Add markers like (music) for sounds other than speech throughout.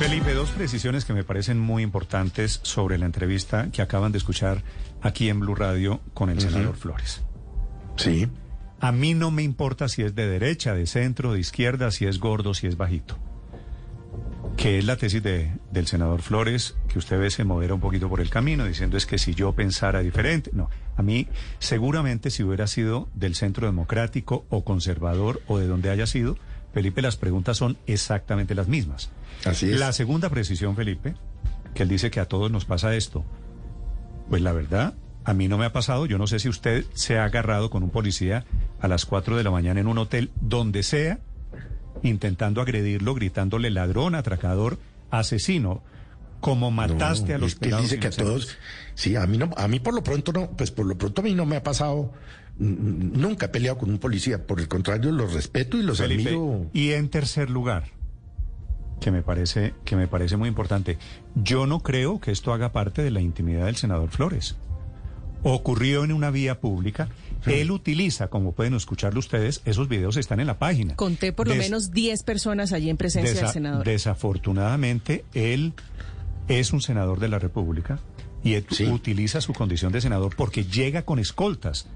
Felipe, dos precisiones que me parecen muy importantes sobre la entrevista que acaban de escuchar aquí en Blue Radio con el senador Flores. Sí. A mí no me importa si es de derecha, de centro, de izquierda, si es gordo, si es bajito. Que es la tesis de, del senador Flores, que usted ve se modera un poquito por el camino, diciendo es que si yo pensara diferente. No, a mí seguramente si hubiera sido del centro democrático o conservador o de donde haya sido, Felipe, las preguntas son exactamente las mismas. Así es. La segunda precisión, Felipe, que él dice que a todos nos pasa esto. Pues la verdad, a mí no me ha pasado. Yo no sé si usted se ha agarrado con un policía a las 4 de la mañana en un hotel, donde sea, intentando agredirlo, gritándole ladrón, atracador, asesino. Como mataste No, a los es que él dice que a todos, sí, a mí no, a mí por lo pronto no, pues por lo pronto a mí no me ha pasado, nunca he peleado con un policía, por el contrario los respeto y los Felipe, admiro. Y en tercer lugar, que me parece que me parece muy importante, yo no creo que esto haga parte de la intimidad del senador Flores. Ocurrió en una vía pública. Él utiliza, como pueden escucharlo ustedes, esos videos están en la página. Conté por lo Des- menos 10 personas allí en presencia Desa- del senador. Desafortunadamente, él es un senador de la República y Sí. utiliza su condición de senador porque llega con escoltas.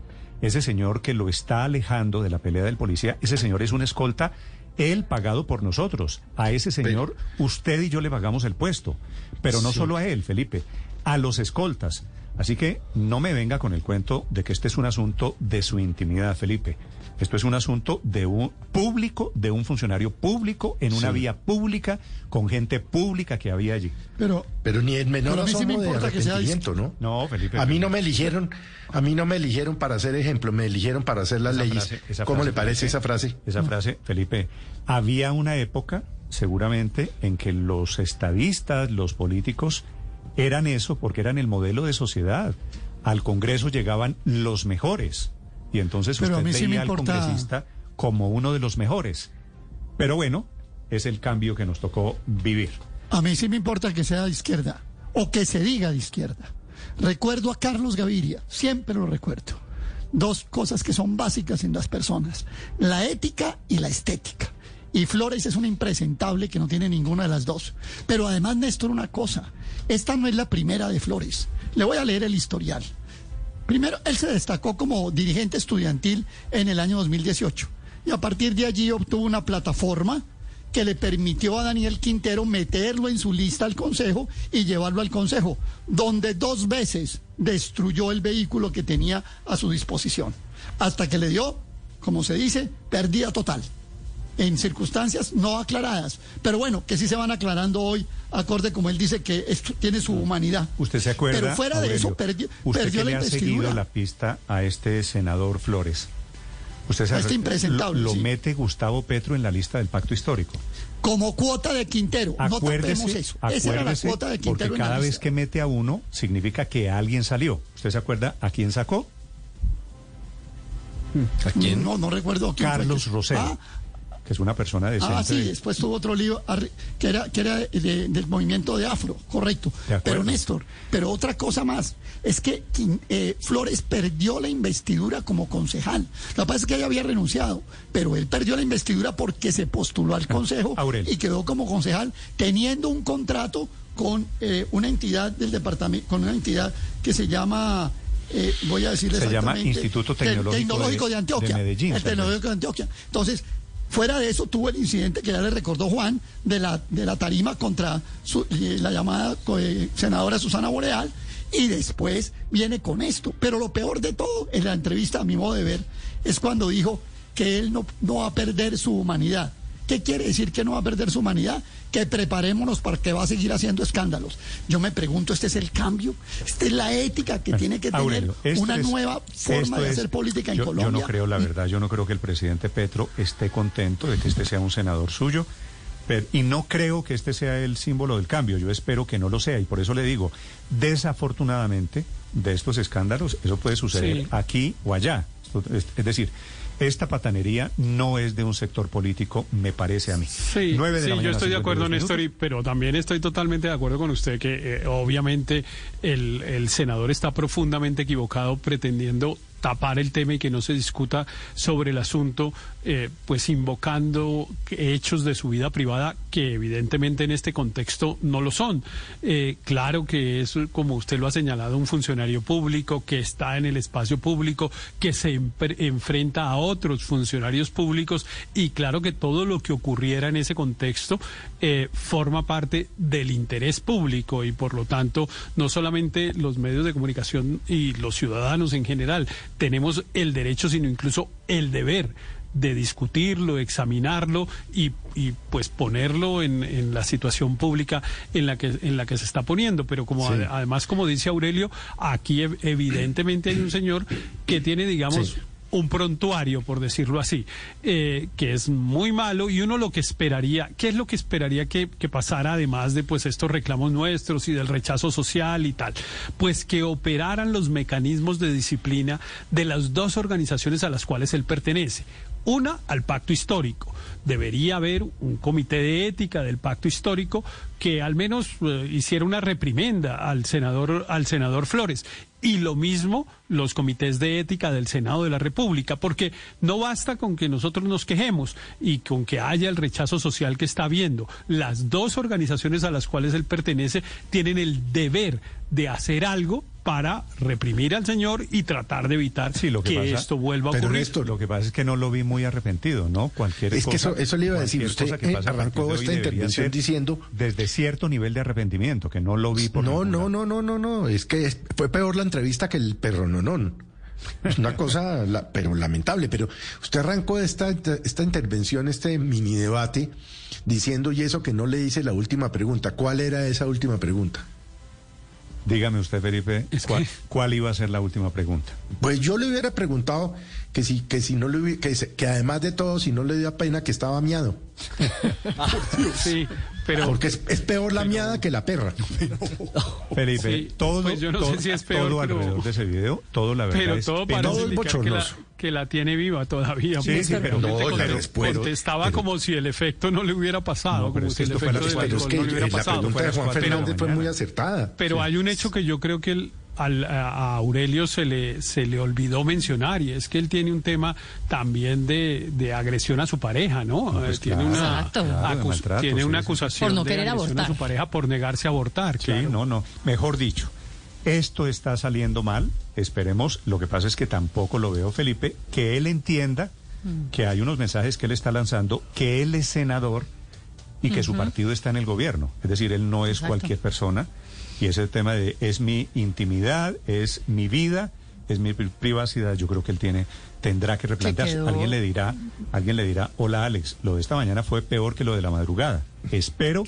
Ese señor que lo está alejando de la pelea del policía, ese señor es un escolta, él pagado por nosotros. A ese señor, usted y yo le pagamos el puesto. Pero no Sí. solo a él, Felipe, a los escoltas. Así que no me venga con el cuento de que este es un asunto de su intimidad, Felipe. Esto es un asunto de un público, de un funcionario público, en una Sí. vía pública, con gente pública que había allí. Pero, Pero ni en menor a mí sí me asomo de importa que sea arrepentimiento, ¿no? No, Felipe. A mí no me eligieron, a mí no me eligieron para hacer ejemplo, me eligieron para hacer las Esa leyes. frase- ¿Cómo le parece Felipe, esa frase? Esa frase, Felipe. Había una época, seguramente, en que los estadistas, los políticos, eran eso porque eran el modelo de sociedad. Al Congreso llegaban los mejores. Y entonces Pero a usted mí sí me al congresista como uno de los mejores. Pero bueno, es el cambio que nos tocó vivir. a mí sí me importa que sea de izquierda o que se diga de izquierda. Recuerdo a Carlos Gaviria, siempre lo recuerdo. Dos cosas que son básicas en las personas, la ética y la estética. Y Flores es un impresentable que no tiene ninguna de las dos. Pero además, Néstor, una cosa, esta no es la primera de Flores. Le voy a leer el historial. Primero, él se destacó como dirigente estudiantil en el año 2018 y a partir de allí obtuvo una plataforma que le permitió a Daniel Quintero meterlo en su lista al Consejo y llevarlo al Consejo, donde dos veces destruyó el vehículo que tenía a su disposición, hasta que le dio, como se dice, pérdida total, en circunstancias no aclaradas, pero bueno, que sí se van aclarando hoy, acorde como él dice que esto tiene su humanidad. ¿Usted se acuerda? Pero fuera de eso, perdió, ¿Usted perdió que la le ha seguido la pista a este senador Flores? Usted se A este lo- impresentable, Lo, sí. mete Gustavo Petro en la lista del pacto histórico. Como cuota de Quintero. no tapemos Acuérdese, eso. Esa era la cuota de porque Quintero en la cada vez lista. que mete a uno significa que alguien salió. ¿Usted se acuerda a quién sacó? ¿A quién? No, no recuerdo quién fue Carlos Rosero, Ah, que es una persona decente. Ah, sí, después tuvo otro lío que era, que era de- del movimiento de Afro, correcto. De. Pero Néstor, pero otra cosa más, es que eh, Flores perdió la investidura como concejal. Lo que pasa es que ella había renunciado, pero él perdió la investidura porque se postuló al (laughs) consejo y quedó como concejal teniendo un contrato con eh, una entidad del departamento, con una entidad que se llama... eh, voy a decirle Se llama Instituto Te- Tecnológico Tecnológico de- de, Antioquia. de Medellín, El. Tecnológico de Antioquia. Entonces, fuera de eso, tuvo el incidente que ya le recordó Juan de la, de la tarima contra su- eh, la llamada eh, senadora Susana Boreal. Y después viene con esto. Pero lo peor de todo, en la entrevista, a mi modo de ver, es cuando dijo que él no, no va a perder su humanidad. ¿Qué quiere decir que no va a perder su humanidad? Que preparémonos para que va a seguir haciendo escándalos. Yo me pregunto, ¿este es el cambio? ¿Esta es la ética que tiene que tener Aurelio, esto una es- nueva forma de es- hacer política en yo, Colombia? Yo no creo, la verdad, yo no creo que el presidente Petro esté contento de que este sea un senador suyo. pero- y no creo que este sea el símbolo del cambio. Yo espero que no lo sea. Y por eso le digo, desafortunadamente, de estos escándalos, eso puede suceder Sí. aquí o allá. Esto- Es, es decir, esta patanería no es de un sector político, me parece a mí. Sí, Nueve de sí, la yo estoy de 52 acuerdo, Néstor, y- pero también estoy totalmente de acuerdo con usted que eh, obviamente el, el senador está profundamente equivocado pretendiendo tapar el tema y que no se discuta sobre el asunto, eh, pues invocando hechos de su vida privada que evidentemente en este contexto no lo son. Eh, claro que es, como usted lo ha señalado, un funcionario público que está en el espacio público, que se enfrenta a otros funcionarios públicos y claro que todo lo que ocurriera en ese contexto eh, forma parte del interés público y por lo tanto no solamente los medios de comunicación y los ciudadanos en general tenemos el derecho, sino incluso el deber de discutirlo, examinarlo y, y pues ponerlo en, en, la situación pública en la que en la que se está poniendo. Pero como además, como dice Aurelio, aquí evidentemente hay un señor que tiene, digamos, un prontuario, por decirlo así, eh, que es muy malo y uno lo que esperaría, ¿qué es lo que esperaría que, pasara además de pues estos reclamos nuestros y del rechazo social y tal? Pues que operaran los mecanismos de disciplina de las dos organizaciones a las cuales él pertenece. Una, al pacto histórico. Debería haber un comité de ética del pacto histórico que al menos eh, hiciera una reprimenda al senador, al senador Flores. Y lo mismo los comités de ética del Senado de la República, porque no basta con que nosotros nos quejemos y con que haya el rechazo social que está habiendo. Las dos organizaciones a las cuales él pertenece tienen el deber de hacer algo para reprimir al señor y tratar de evitar lo que, esto vuelva a ocurrir. Esto, lo que pasa es que no lo vi muy arrepentido, ¿no? Cualquier es que eso, eso le iba a decir. Usted que pasa arrancó esta intervención diciendo desde cierto nivel de arrepentimiento que no lo vi por no no no no no no es que fue peor la entrevista que el perro no no es una cosa pero lamentable pero usted arrancó esta esta intervención este mini debate diciendo y eso que no le hice la última pregunta cuál era esa última pregunta Dígame usted, Felipe, ¿cuál, ¿cuál, iba a ser la última pregunta? Pues yo le hubiera preguntado que si, que si no le que, que además de todo, si no le dio pena que estaba miado. (laughs) sí, pero porque es, peor la miada que la perra. (laughs) Felipe, todo, pues yo no sé si es peor, todo alrededor de ese video, todo la verdad pero es todo parece que la, que la tiene viva todavía. Sí, sí, pero, no, contestaba como si el efecto no le hubiera pasado, como si el efecto del alcohol no le hubiera pasado. La pregunta de Juan Fernández fue muy acertada. Pero hay un hecho que yo creo que el al, a Aurelio se le, se le olvidó mencionar y es que él tiene un tema también de, de agresión a su pareja, ¿no? Pues tiene una, tiene una acusación por no de agresión a su pareja por negarse a abortar. Sí, no, no. Mejor dicho, esto está saliendo mal. Esperemos. Lo que pasa es que tampoco lo veo, Felipe, que él entienda mm. que hay unos mensajes que él está lanzando, que él es senador y que su partido está en el gobierno. Es decir, él no es cualquier persona y ese tema de es mi intimidad, es mi vida, es mi privacidad, yo creo que él tiene tendrá que replantearse. Alguien le dirá, alguien le dirá, "Hola Alex, lo de esta mañana fue peor que lo de la madrugada." Espero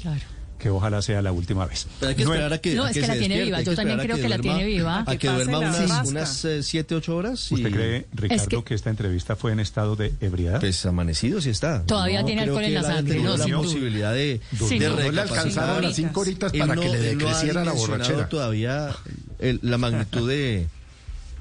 que ojalá sea la última vez. Pero hay que esperar a que No, es que, la tiene viva, yo también creo que, la tiene viva. A que, duerma unas, unas 7, eh, 8 horas. ¿Usted cree, Ricardo, que... esta entrevista fue en estado de ebriedad? Pues amanecido sí está. Todavía tiene alcohol en la sangre. No, la posibilidad de, sí, de no, le alcanzaron las 5 horitas para que le decreciera la borrachera. todavía la magnitud de...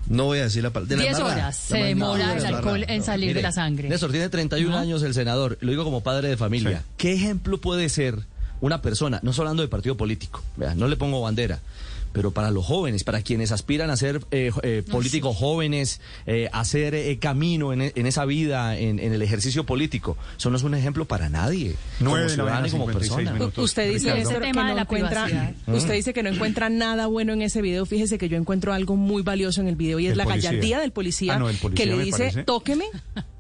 No voy a decir la palabra. 10 horas se demora el alcohol en salir de la sangre. Néstor, tiene 31 años el senador. Lo digo como padre de familia. ¿Qué ejemplo puede ser una persona, no solo hablando de partido político, no le pongo bandera, pero para los jóvenes, para quienes aspiran a ser eh, eh, políticos jóvenes, eh, hacer eh, camino en, en, esa vida, en, en, el ejercicio político, eso no es un ejemplo para nadie, como ciudadano y como persona. Usted dice que no encuentra, usted dice que no encuentra nada bueno en ese video. Fíjese que yo encuentro algo muy valioso en el video y es la gallardía del policía, ah, que le dice, tóqueme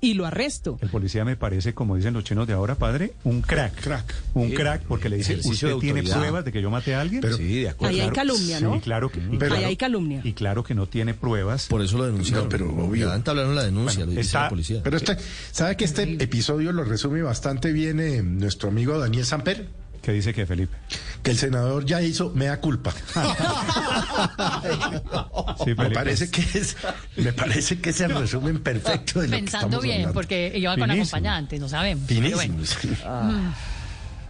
y lo arresto. El policía me parece, como dicen los chinos de ahora, padre, un crack. crack. Un crack, porque le dice, ¿usted tiene pruebas de que yo maté a alguien? Pero, sí, de acuerdo. Ahí hay calumnia, ¿no? Sí, claro que, Ahí hay calumnia. Y claro que no tiene pruebas. Por eso lo denunciaron. pero obvio. Ya hablaron la denuncia, lo dice la policía. Pero este, ¿sabe que este episodio lo resume bastante bien eh, nuestro amigo Daniel Samper? ¿Qué dice que Felipe? Que el senador ya hizo mea culpa. (laughs) sí, me parece que es, me parece que es el resumen perfecto de lo Pensando que bien, porque iba con acompañantes, no sabemos. Finísimo. Ah.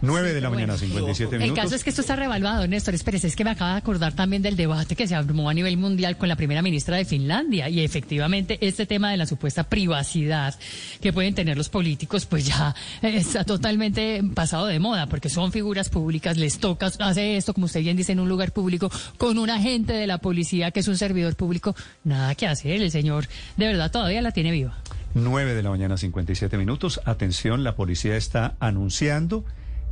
9 de la mañana, 57 minutos. El caso es que esto está revaluado, Néstor. Espérese, es que me acaba de acordar también del debate que se armó a nivel mundial con la primera ministra de Finlandia. Y efectivamente, este tema de la supuesta privacidad que pueden tener los políticos, pues ya (laughs) está totalmente pasado de moda, porque son figuras públicas, les toca hacer esto, como usted bien dice, en un lugar público, con un agente de la policía que es un servidor público. Nada que hacer, el señor de verdad todavía la tiene viva. 9 de la mañana, 57 minutos. Atención, la policía está anunciando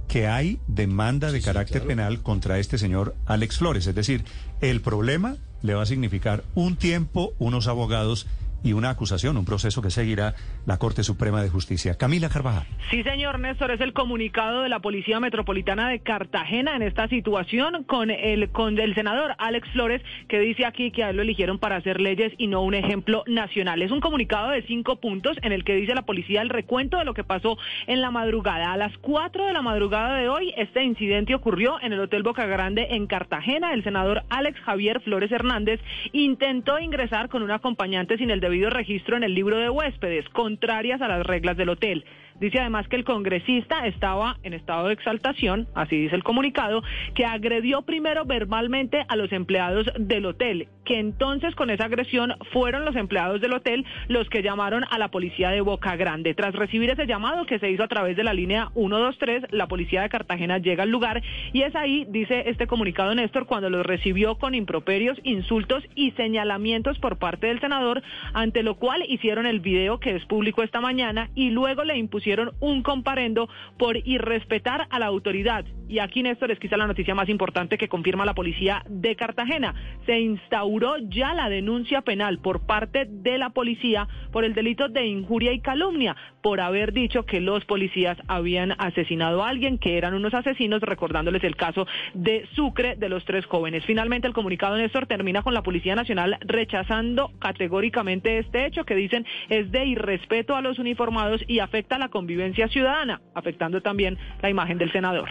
que hay demanda de carácter penal contra este señor Alex Flores. Es decir, el problema le va a significar un tiempo, unos abogados y una acusación, un proceso que seguirá la Corte Suprema de Justicia. Camila Carvajal. Sí, señor Néstor, es el comunicado de la Policía Metropolitana de Cartagena en esta situación con el, con el senador Alex Flores, que dice aquí que a él lo eligieron para hacer leyes y no un ejemplo nacional. Es un comunicado de cinco puntos en el que dice la policía el recuento de lo que pasó en la madrugada. A las cuatro de la madrugada de hoy, este incidente ocurrió en el Hotel Boca Grande en Cartagena. El senador Alex Javier Flores Hernández intentó ingresar con un acompañante sin el registro en el libro de huéspedes, contrarias a las reglas del hotel. Dice además que el congresista estaba en estado de exaltación, así dice el comunicado, que agredió primero verbalmente a los empleados del hotel, que entonces con esa agresión fueron los empleados del hotel los que llamaron a la policía de Boca Grande. Tras recibir ese llamado que se hizo a través de la línea 123, la policía de Cartagena llega al lugar y es ahí, dice este comunicado Néstor, cuando los recibió con improperios, insultos y señalamientos por parte del senador, ante lo cual hicieron el video que es público esta mañana y luego le impusieron hicieron un comparendo por irrespetar a la autoridad. Y aquí, Néstor, es quizá la noticia más importante que confirma la policía de Cartagena. Se instauró ya la denuncia penal por parte de la policía por el delito de injuria y calumnia, por haber dicho que los policías habían asesinado a alguien, que eran unos asesinos, recordándoles el caso de Sucre de los tres jóvenes. Finalmente, el comunicado, Néstor, termina con la Policía Nacional rechazando categóricamente este hecho que dicen es de irrespeto a los uniformados y afecta a la convivencia ciudadana, afectando también la imagen del senador.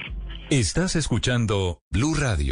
Estás escuchando Blue Radio.